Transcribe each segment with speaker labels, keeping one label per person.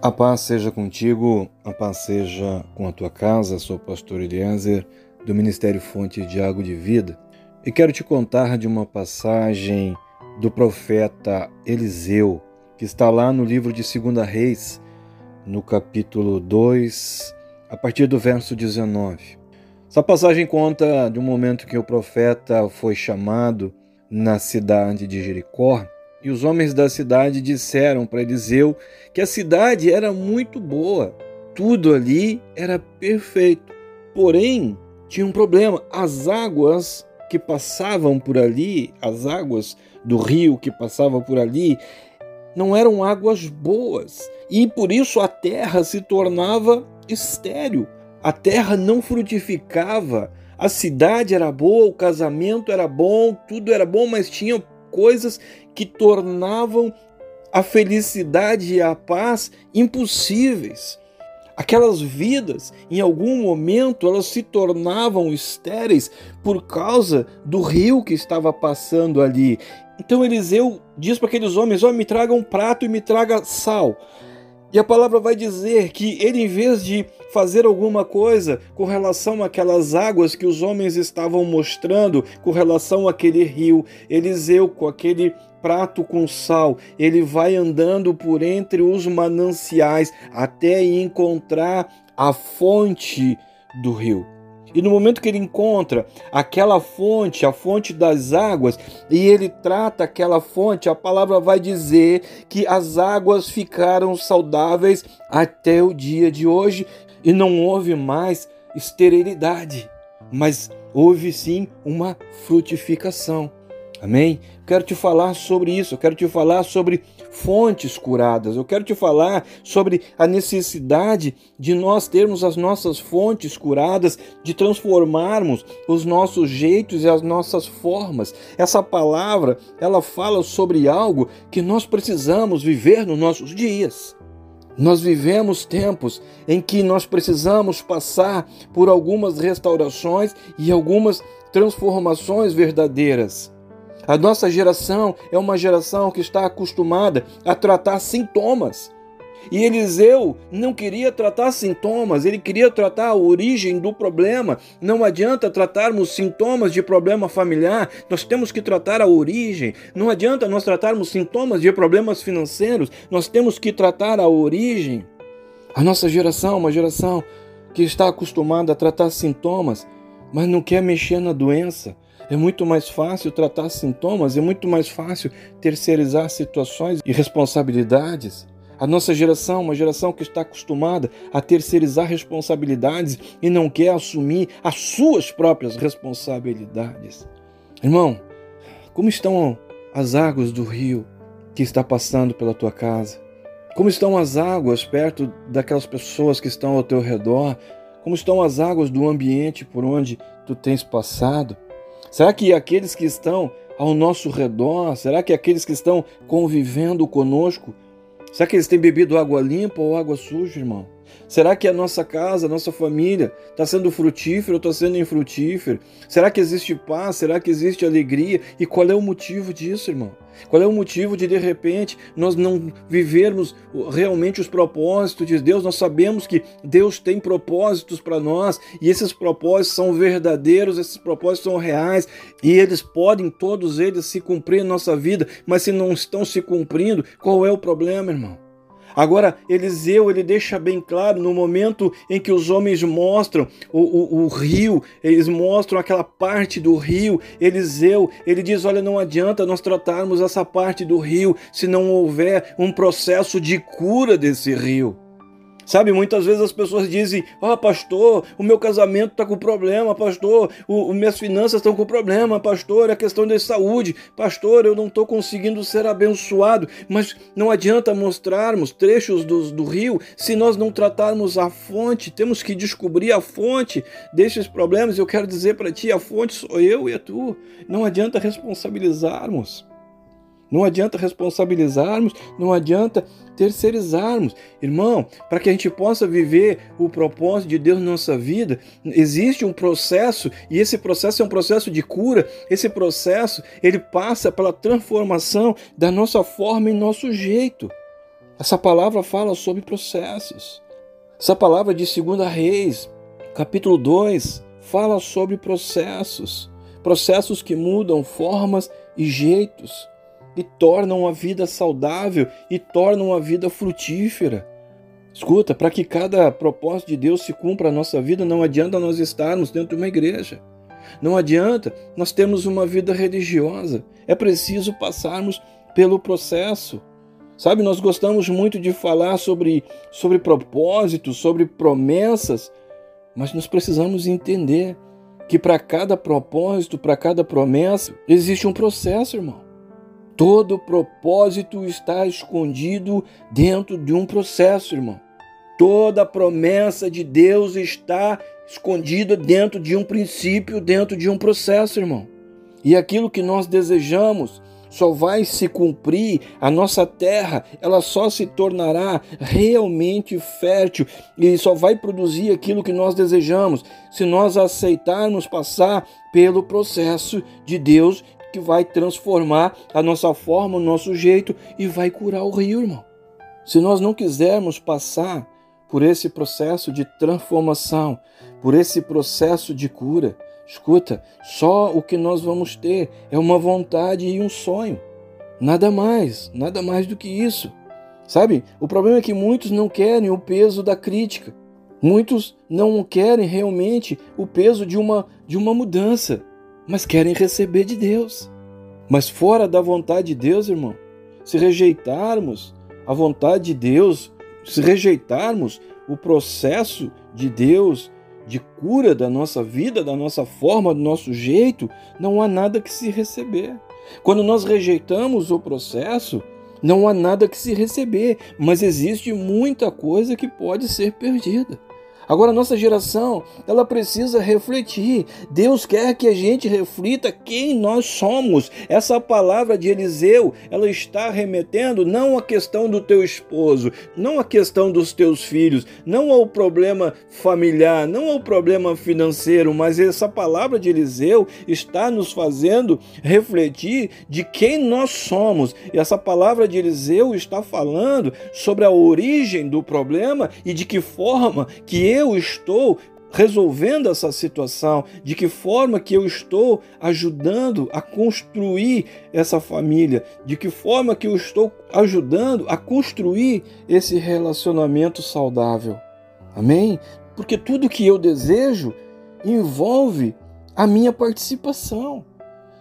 Speaker 1: A paz seja contigo, a paz seja com a tua casa. Sou o pastor Eliezer, do Ministério Fonte de Água de Vida, e quero te contar de uma passagem do profeta Eliseu, que está lá no livro de 2 Reis, no capítulo 2, a partir do verso 19. Essa passagem conta de um momento que o profeta foi chamado na cidade de Jericó e os homens da cidade disseram para Eliseu que a cidade era muito boa, tudo ali era perfeito. Porém, tinha um problema: as águas que passavam por ali, as águas do rio que passavam por ali, não eram águas boas e por isso a terra se tornava estéril. A terra não frutificava. A cidade era boa, o casamento era bom, tudo era bom, mas tinha coisas que tornavam a felicidade e a paz impossíveis. Aquelas vidas, em algum momento, elas se tornavam estéreis por causa do rio que estava passando ali. Então Eliseu diz para aqueles homens: oh, me traga um prato e me traga sal. E a palavra vai dizer que ele, em vez de fazer alguma coisa com relação àquelas águas que os homens estavam mostrando, com relação àquele rio, Eliseu, com aquele prato com sal, ele vai andando por entre os mananciais até encontrar a fonte do rio. E no momento que ele encontra aquela fonte, a fonte das águas, e ele trata aquela fonte, a palavra vai dizer que as águas ficaram saudáveis até o dia de hoje e não houve mais esterilidade, mas houve sim uma frutificação. Amém? Quero te falar sobre isso, eu quero te falar sobre fontes curadas, eu quero te falar sobre a necessidade de nós termos as nossas fontes curadas, de transformarmos os nossos jeitos e as nossas formas. Essa palavra, ela fala sobre algo que nós precisamos viver nos nossos dias. Nós vivemos tempos em que nós precisamos passar por algumas restaurações e algumas transformações verdadeiras. A nossa geração é uma geração que está acostumada a tratar sintomas. E Eliseu não queria tratar sintomas, ele queria tratar a origem do problema. Não adianta tratarmos sintomas de problema familiar, nós temos que tratar a origem. Não adianta nós tratarmos sintomas de problemas financeiros, nós temos que tratar a origem. A nossa geração é uma geração que está acostumada a tratar sintomas, mas não quer mexer na doença. É muito mais fácil tratar sintomas, é muito mais fácil terceirizar situações e responsabilidades. A nossa geração, uma geração que está acostumada a terceirizar responsabilidades e não quer assumir as suas próprias responsabilidades. Irmão, como estão as águas do rio que está passando pela tua casa? Como estão as águas perto daquelas pessoas que estão ao teu redor? Como estão as águas do ambiente por onde tu tens passado? Será que aqueles que estão ao nosso redor, será que aqueles que estão convivendo conosco, será que eles têm bebido água limpa ou água suja, irmão? Será que a nossa casa, a nossa família está sendo frutífera ou está sendo infrutífera? Será que existe paz? Será que existe alegria? E qual é o motivo disso, irmão? Qual é o motivo de de repente nós não vivermos realmente os propósitos de Deus? Nós sabemos que Deus tem propósitos para nós e esses propósitos são verdadeiros, esses propósitos são reais e eles podem todos eles se cumprir na nossa vida, mas se não estão se cumprindo, qual é o problema, irmão? Agora, Eliseu ele deixa bem claro no momento em que os homens mostram o, o, o, rio, eles mostram aquela parte do rio. Eliseu ele diz: Olha, não adianta nós tratarmos essa parte do rio se não houver um processo de cura desse rio. Sabe, muitas vezes as pessoas dizem: Ah, oh, pastor, o meu casamento está com problema, pastor, o, o, minhas finanças estão com problema, pastor, é questão de saúde, pastor, eu não estou conseguindo ser abençoado. Mas não adianta mostrarmos trechos do, do rio se nós não tratarmos a fonte, temos que descobrir a fonte desses problemas. Eu quero dizer para ti: a fonte sou eu e é tu. Não adianta responsabilizarmos. Não adianta responsabilizarmos, não adianta terceirizarmos. Irmão, para que a gente possa viver o propósito de Deus na nossa vida, existe um processo e esse processo é um processo de cura. Esse processo, ele passa pela transformação da nossa forma e nosso jeito. Essa palavra fala sobre processos. Essa palavra de 2 Reis, capítulo 2, fala sobre processos. Processos que mudam formas e jeitos e tornam a vida saudável e tornam a vida frutífera. Escuta, para que cada propósito de Deus se cumpra na nossa vida, não adianta nós estarmos dentro de uma igreja. Não adianta nós termos uma vida religiosa. É preciso passarmos pelo processo. Sabe, nós gostamos muito de falar sobre, sobre propósitos, sobre promessas, mas nós precisamos entender que para cada propósito, para cada promessa, existe um processo, irmão. Todo propósito está escondido dentro de um processo, irmão. Toda promessa de Deus está escondida dentro de um princípio, dentro de um processo, irmão. E aquilo que nós desejamos só vai se cumprir, a nossa terra, ela só se tornará realmente fértil e só vai produzir aquilo que nós desejamos se nós aceitarmos passar pelo processo de Deus que vai transformar a nossa forma, o nosso jeito e vai curar o rio, irmão. Se nós não quisermos passar por esse processo de transformação, por esse processo de cura. Escuta, só o que nós vamos ter é uma vontade e um sonho. Nada mais, nada mais do que isso. Sabe? O problema é que muitos não querem o peso da crítica. Muitos não querem realmente o peso de uma de uma mudança, mas querem receber de Deus. Mas fora da vontade de Deus, irmão, se rejeitarmos a vontade de Deus, se rejeitarmos o processo de Deus de cura da nossa vida, da nossa forma, do nosso jeito, não há nada que se receber. Quando nós rejeitamos o processo, não há nada que se receber, mas existe muita coisa que pode ser perdida. Agora, nossa geração, ela precisa refletir. Deus quer que a gente reflita quem nós somos. Essa palavra de Eliseu, ela está remetendo não à questão do teu esposo, não à questão dos teus filhos, não ao problema familiar, não ao problema financeiro, mas essa palavra de Eliseu está nos fazendo refletir de quem nós somos. E essa palavra de Eliseu está falando sobre a origem do problema e de que forma que eu estou resolvendo essa situação, de que forma que eu estou ajudando a construir essa família, de que forma que eu estou ajudando a construir esse relacionamento saudável. Amém? Porque tudo que eu desejo envolve a minha participação.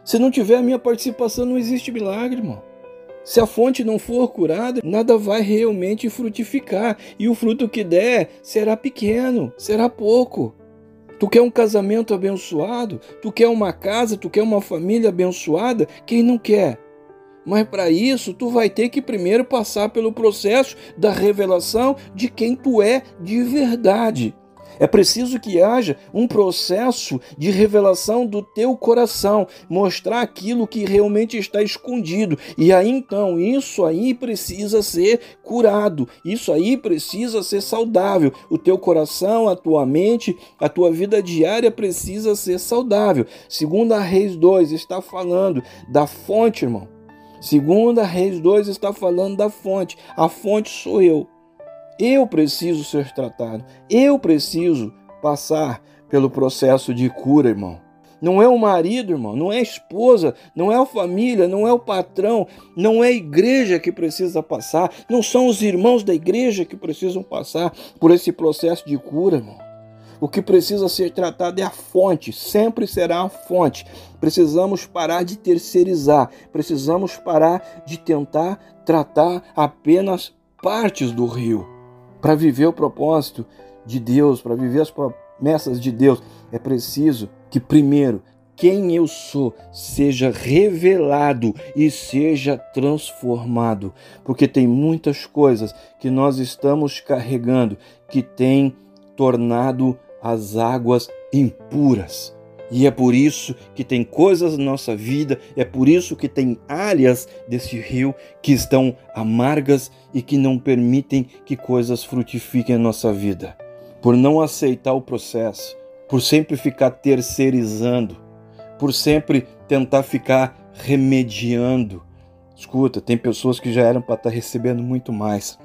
Speaker 1: Se não tiver a minha participação, não existe milagre, irmão. Se a fonte não for curada, nada vai realmente frutificar, e o fruto que der será pequeno, será pouco. Tu quer um casamento abençoado? Tu quer uma casa? Tu quer uma família abençoada? Quem não quer? Mas para isso, tu vai ter que primeiro passar pelo processo da revelação de quem tu é de verdade. É preciso que haja um processo de revelação do teu coração, mostrar aquilo que realmente está escondido. E aí então, isso aí precisa ser curado, isso aí precisa ser saudável. O teu coração, a tua mente, a tua vida diária precisa ser saudável. Segunda Reis 2 está falando da fonte, irmão. Segunda Reis 2 está falando da fonte. A fonte sou eu. Eu preciso ser tratado. Eu preciso passar pelo processo de cura, irmão. Não é o marido, irmão, não é a esposa, não é a família, não é o patrão, não é a igreja que precisa passar, não são os irmãos da igreja que precisam passar por esse processo de cura, irmão. O que precisa ser tratado é a fonte, sempre será a fonte. Precisamos parar de terceirizar, precisamos parar de tentar tratar apenas partes do rio. Para viver o propósito de Deus, para viver as promessas de Deus, é preciso que, primeiro, quem eu sou seja revelado e seja transformado, porque tem muitas coisas que nós estamos carregando que tem tornado as águas impuras. E é por isso que tem coisas na nossa vida, é por isso que tem áreas desse rio que estão amargas e que não permitem que coisas frutifiquem na nossa vida. Por não aceitar o processo, por sempre ficar terceirizando, por sempre tentar ficar remediando. Escuta, tem pessoas que já eram para estar tá recebendo muito mais,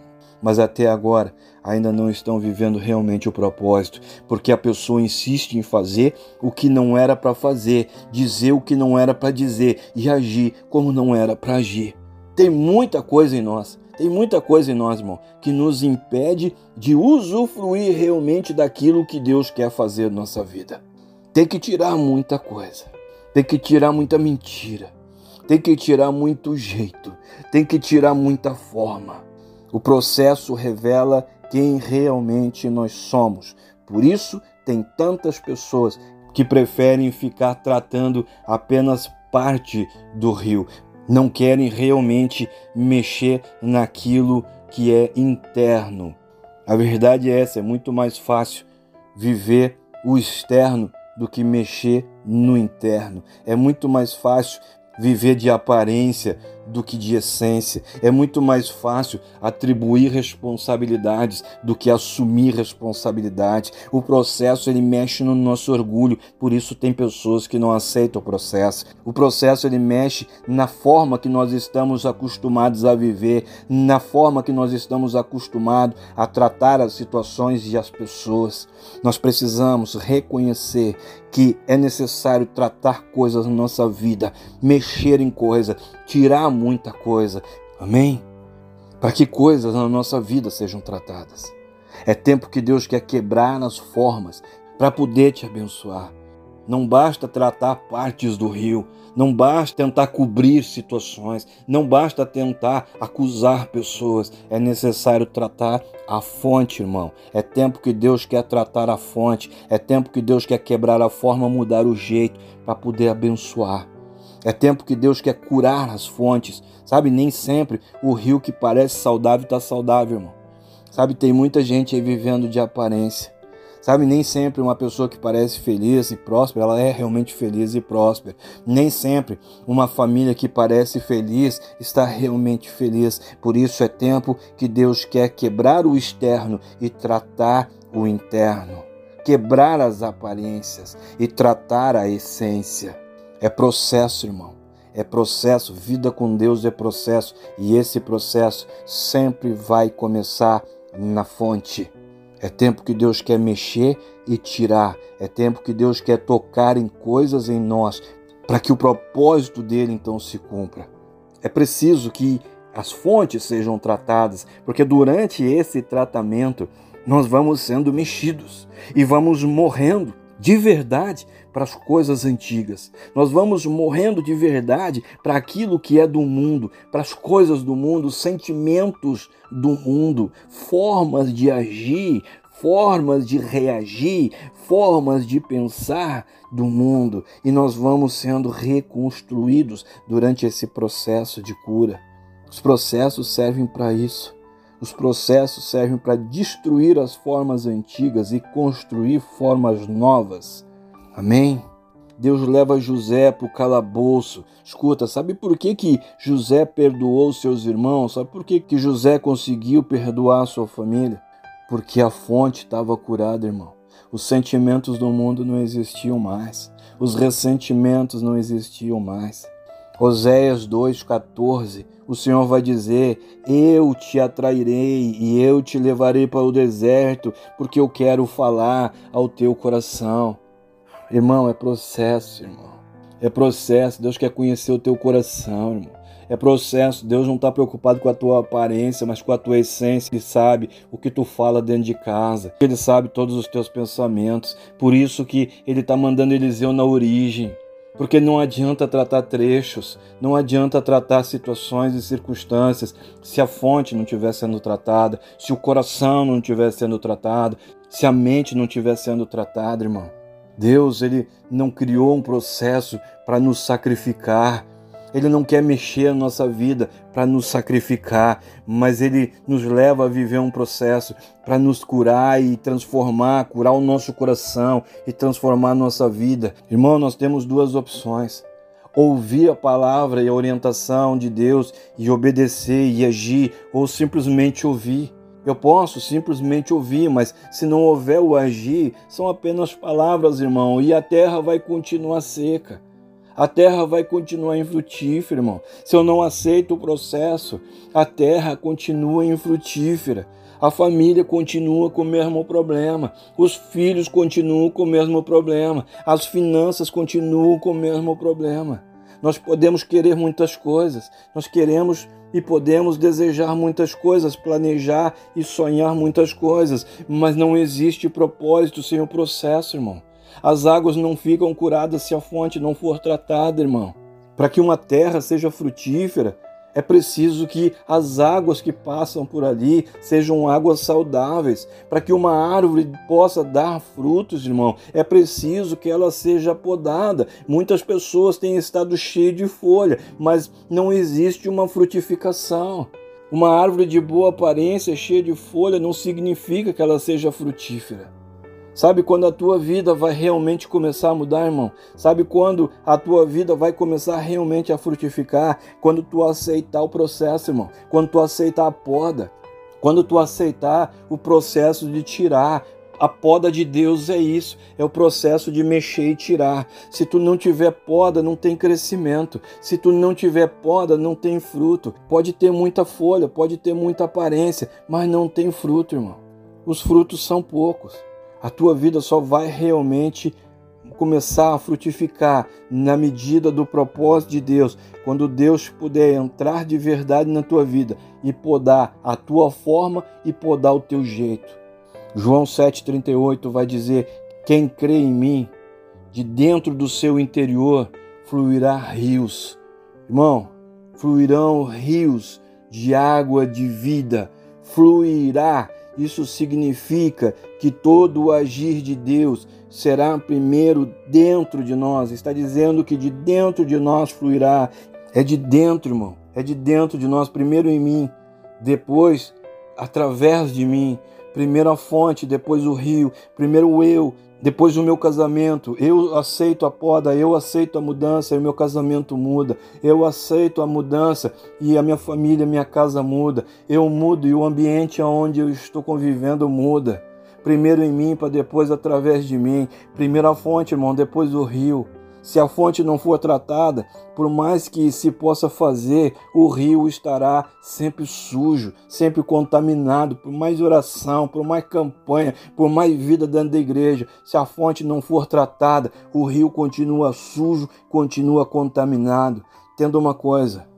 Speaker 1: mas até agora ainda não estão vivendo realmente o propósito, porque a pessoa insiste em fazer o que não era para fazer, dizer o que não era para dizer e agir como não era para agir. Tem muita coisa em nós, tem muita coisa em nós, irmão, que nos impede de usufruir realmente daquilo que Deus quer fazer na nossa vida. Tem que tirar muita coisa, tem que tirar muita mentira, tem que tirar muito jeito, tem que tirar muita forma. O processo revela quem realmente nós somos. Por isso, tem tantas pessoas que preferem ficar tratando apenas parte do rio, não querem realmente mexer naquilo que é interno. A verdade é essa: é muito mais fácil viver o externo do que mexer no interno. É muito mais fácil viver de aparência do que de essência. É muito mais fácil atribuir responsabilidades do que assumir responsabilidade. O processo ele mexe no nosso orgulho, por isso tem pessoas que não aceitam o processo. O processo ele mexe na forma que nós estamos acostumados a viver, na forma que nós estamos acostumados a tratar as situações e as pessoas. Nós precisamos reconhecer que é necessário tratar coisas na nossa vida, mexer em coisas, tirar muita coisa. Amém? Para que coisas na nossa vida sejam tratadas. É tempo que Deus quer quebrar as formas para poder te abençoar. Não basta tratar partes do rio, não basta tentar cobrir situações, não basta tentar acusar pessoas, é necessário tratar a fonte, irmão. É tempo que Deus quer tratar a fonte, é tempo que Deus quer quebrar a forma, mudar o jeito para poder abençoar. É tempo que Deus quer curar as fontes. Sabe, nem sempre o rio que parece saudável está saudável, irmão. Sabe, tem muita gente aí vivendo de aparência. Sabe, nem sempre uma pessoa que parece feliz e próspera, ela é realmente feliz e próspera. Nem sempre uma família que parece feliz está realmente feliz. Por isso é tempo que Deus quer quebrar o externo e tratar o interno. Quebrar as aparências e tratar a essência. É processo, irmão. É processo. Vida com Deus é processo. E esse processo sempre vai começar na fonte. É tempo que Deus quer mexer e tirar. É tempo que Deus quer tocar em coisas em nós para que o propósito dele então se cumpra. É preciso que as fontes sejam tratadas, porque durante esse tratamento nós vamos sendo mexidos e vamos morrendo de verdade para as coisas antigas. Nós vamos morrendo de verdade para aquilo que é do mundo, para as coisas do mundo, sentimentos do mundo, formas de agir, formas de reagir, formas de pensar do mundo. E nós vamos sendo reconstruídos durante esse processo de cura. Os processos servem para isso. Os processos servem para destruir as formas antigas e construir formas novas. Amém? Deus leva José para o calabouço. Escuta, sabe por que, que José perdoou seus irmãos? Sabe por que, que José conseguiu perdoar sua família? Porque a fonte estava curada, irmão. Os sentimentos do mundo não existiam mais. Os ressentimentos não existiam mais. Oséias 2,14, o Senhor vai dizer: Eu te atrairei e eu te levarei para o deserto, porque eu quero falar ao teu coração. Irmão, é processo, irmão. É processo. Deus quer conhecer o teu coração, irmão. É processo. Deus não está preocupado com a tua aparência, mas com a tua essência. Ele sabe o que tu fala dentro de casa. Ele sabe todos os teus pensamentos. Por isso que ele está mandando Eliseu na origem. Porque não adianta tratar trechos, não adianta tratar situações e circunstâncias se a fonte não estiver sendo tratada, se o coração não estiver sendo tratado, se a mente não estiver sendo tratada, irmão. Deus, ele não criou um processo para nos sacrificar, ele não quer mexer a nossa vida para nos sacrificar, mas Ele nos leva a viver um processo para nos curar e transformar, curar o nosso coração e transformar a nossa vida. Irmão, nós temos duas opções. Ouvir a palavra e a orientação de Deus e obedecer e agir, ou simplesmente ouvir. Eu posso simplesmente ouvir, mas se não houver o agir, são apenas palavras, irmão, e a terra vai continuar seca. A terra vai continuar infrutífera, irmão. Se eu não aceito o processo, a terra continua infrutífera. A família continua com o mesmo problema, os filhos continuam com o mesmo problema, as finanças continuam com o mesmo problema. Nós podemos querer muitas coisas, nós queremos e podemos desejar muitas coisas, planejar e sonhar muitas coisas, mas não existe propósito sem o processo, irmão. As águas não ficam curadas se a fonte não for tratada, irmão. Para que uma terra seja frutífera, é preciso que as águas que passam por ali sejam águas saudáveis. Para que uma árvore possa dar frutos, irmão, é preciso que ela seja podada. Muitas pessoas têm estado cheias de folha, mas não existe uma frutificação. Uma árvore de boa aparência, cheia de folha, não significa que ela seja frutífera. Sabe quando a tua vida vai realmente começar a mudar, irmão? Sabe quando a tua vida vai começar realmente a frutificar? Quando tu aceitar o processo, irmão. Quando tu aceitar a poda. Quando tu aceitar o processo de tirar. A poda de Deus é isso, é o processo de mexer e tirar. Se tu não tiver poda, não tem crescimento. Se tu não tiver poda, não tem fruto. Pode ter muita folha, pode ter muita aparência, mas não tem fruto, irmão. Os frutos são poucos a tua vida só vai realmente começar a frutificar na medida do propósito de Deus, quando Deus puder entrar de verdade na tua vida e podar a tua forma e podar o teu jeito. João 7,38 vai dizer: Quem crê em mim, de dentro do seu interior fluirá rios. Irmão, fluirão rios de água de vida, fluirá isso significa que todo o agir de Deus será primeiro dentro de nós. Está dizendo que de dentro de nós fluirá. É de dentro, irmão. É de dentro de nós, primeiro em mim, depois através de mim. Primeiro a fonte, depois o rio, primeiro eu, depois do meu casamento, eu aceito a poda, eu aceito a mudança e o meu casamento muda. Eu aceito a mudança e a minha família, minha casa muda. Eu mudo e o ambiente onde eu estou convivendo muda. Primeiro em mim, para depois através de mim. Primeiro a fonte, irmão, depois o rio. Se a fonte não for tratada, por mais que se possa fazer, o rio estará sempre sujo, sempre contaminado, por mais oração, por mais campanha, por mais vida dentro da igreja. Se a fonte não for tratada, o rio continua sujo, continua contaminado. Entenda uma coisa,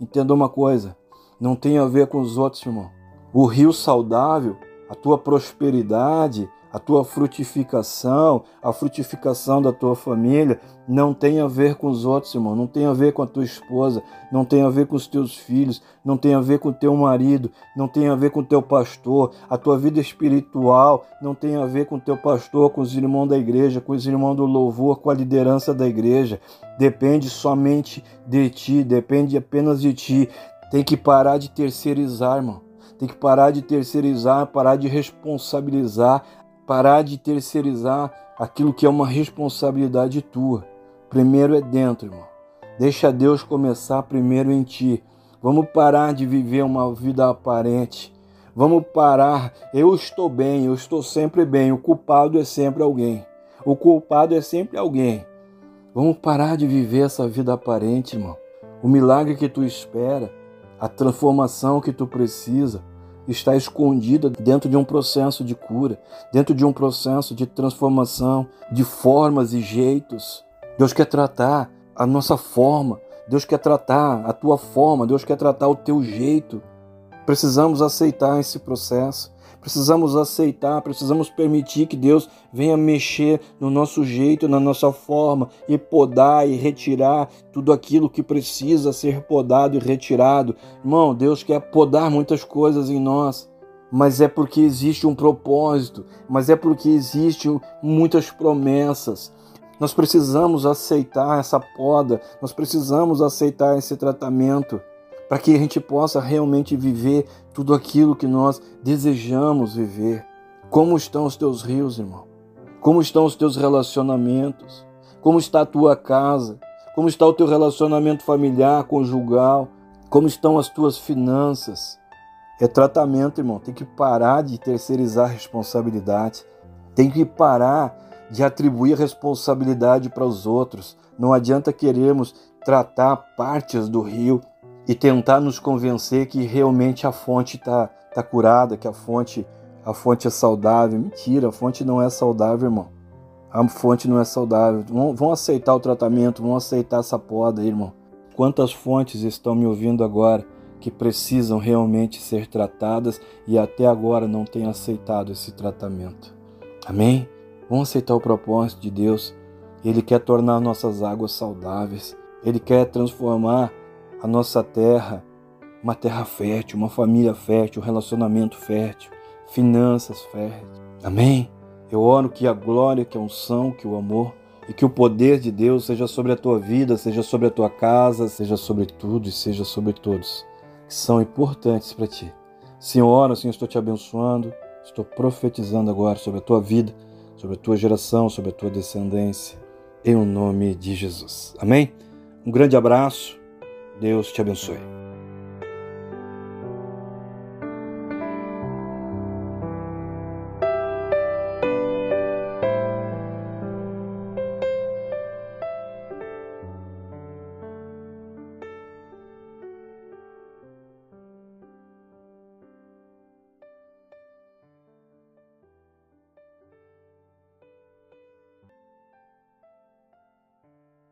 Speaker 1: entenda uma coisa, não tem a ver com os outros, irmão. O rio saudável, a tua prosperidade, a tua frutificação, a frutificação da tua família não tem a ver com os outros, irmão, não tem a ver com a tua esposa, não tem a ver com os teus filhos, não tem a ver com o teu marido, não tem a ver com o teu pastor, a tua vida espiritual não tem a ver com o teu pastor, com os irmãos da igreja, com os irmãos do louvor, com a liderança da igreja. Depende somente de ti, depende apenas de ti. Tem que parar de terceirizar, irmão. Tem que parar de terceirizar, parar de responsabilizar parar de terceirizar aquilo que é uma responsabilidade tua. Primeiro é dentro, irmão. Deixa Deus começar primeiro em ti. Vamos parar de viver uma vida aparente. Vamos parar. Eu estou bem, eu estou sempre bem. O culpado é sempre alguém. O culpado é sempre alguém. Vamos parar de viver essa vida aparente, irmão. O milagre que tu espera, a transformação que tu precisa, está escondida dentro de um processo de cura, dentro de um processo de transformação de formas e jeitos. Deus quer tratar a nossa forma, Deus quer tratar a tua forma, Deus quer tratar o teu jeito. Precisamos aceitar esse processo. Precisamos aceitar, precisamos permitir que Deus venha mexer no nosso jeito, na nossa forma e podar e retirar tudo aquilo que precisa ser podado e retirado. Irmão, Deus quer podar muitas coisas em nós, mas é porque existe um propósito, mas é porque existem muitas promessas. Nós precisamos aceitar essa poda, nós precisamos aceitar esse tratamento para que a gente possa realmente viver tudo aquilo que nós desejamos viver. Como estão os teus rios, irmão? Como estão os teus relacionamentos? Como está a tua casa? Como está o teu relacionamento familiar, conjugal? Como estão as tuas finanças? É tratamento, irmão. Tem que parar de terceirizar a responsabilidade. Tem que parar de atribuir responsabilidade para os outros. Não adianta queremos tratar partes do rio e tentar nos convencer que realmente a fonte está tá curada, que a fonte, a fonte é saudável. Mentira, a fonte não é saudável, irmão. A fonte não é saudável. Vão, vão aceitar o tratamento, vão aceitar essa poda irmão. Quantas fontes estão me ouvindo agora que precisam realmente ser tratadas e até agora não têm aceitado esse tratamento? Amém? Vão aceitar o propósito de Deus. Ele quer tornar nossas águas saudáveis. Ele quer transformar a nossa terra uma terra fértil, uma família fértil, um relacionamento fértil, finanças férteis. Amém? Eu oro que a glória, que a unção, que o amor e que o poder de Deus seja sobre a tua vida, seja sobre a tua casa, seja sobre tudo e seja sobre todos que são importantes para ti. Senhor, assim eu estou te abençoando, estou profetizando agora sobre a tua vida, sobre a tua geração, sobre a tua descendência, em o nome de Jesus. Amém? Um grande abraço, Deus te abençoe.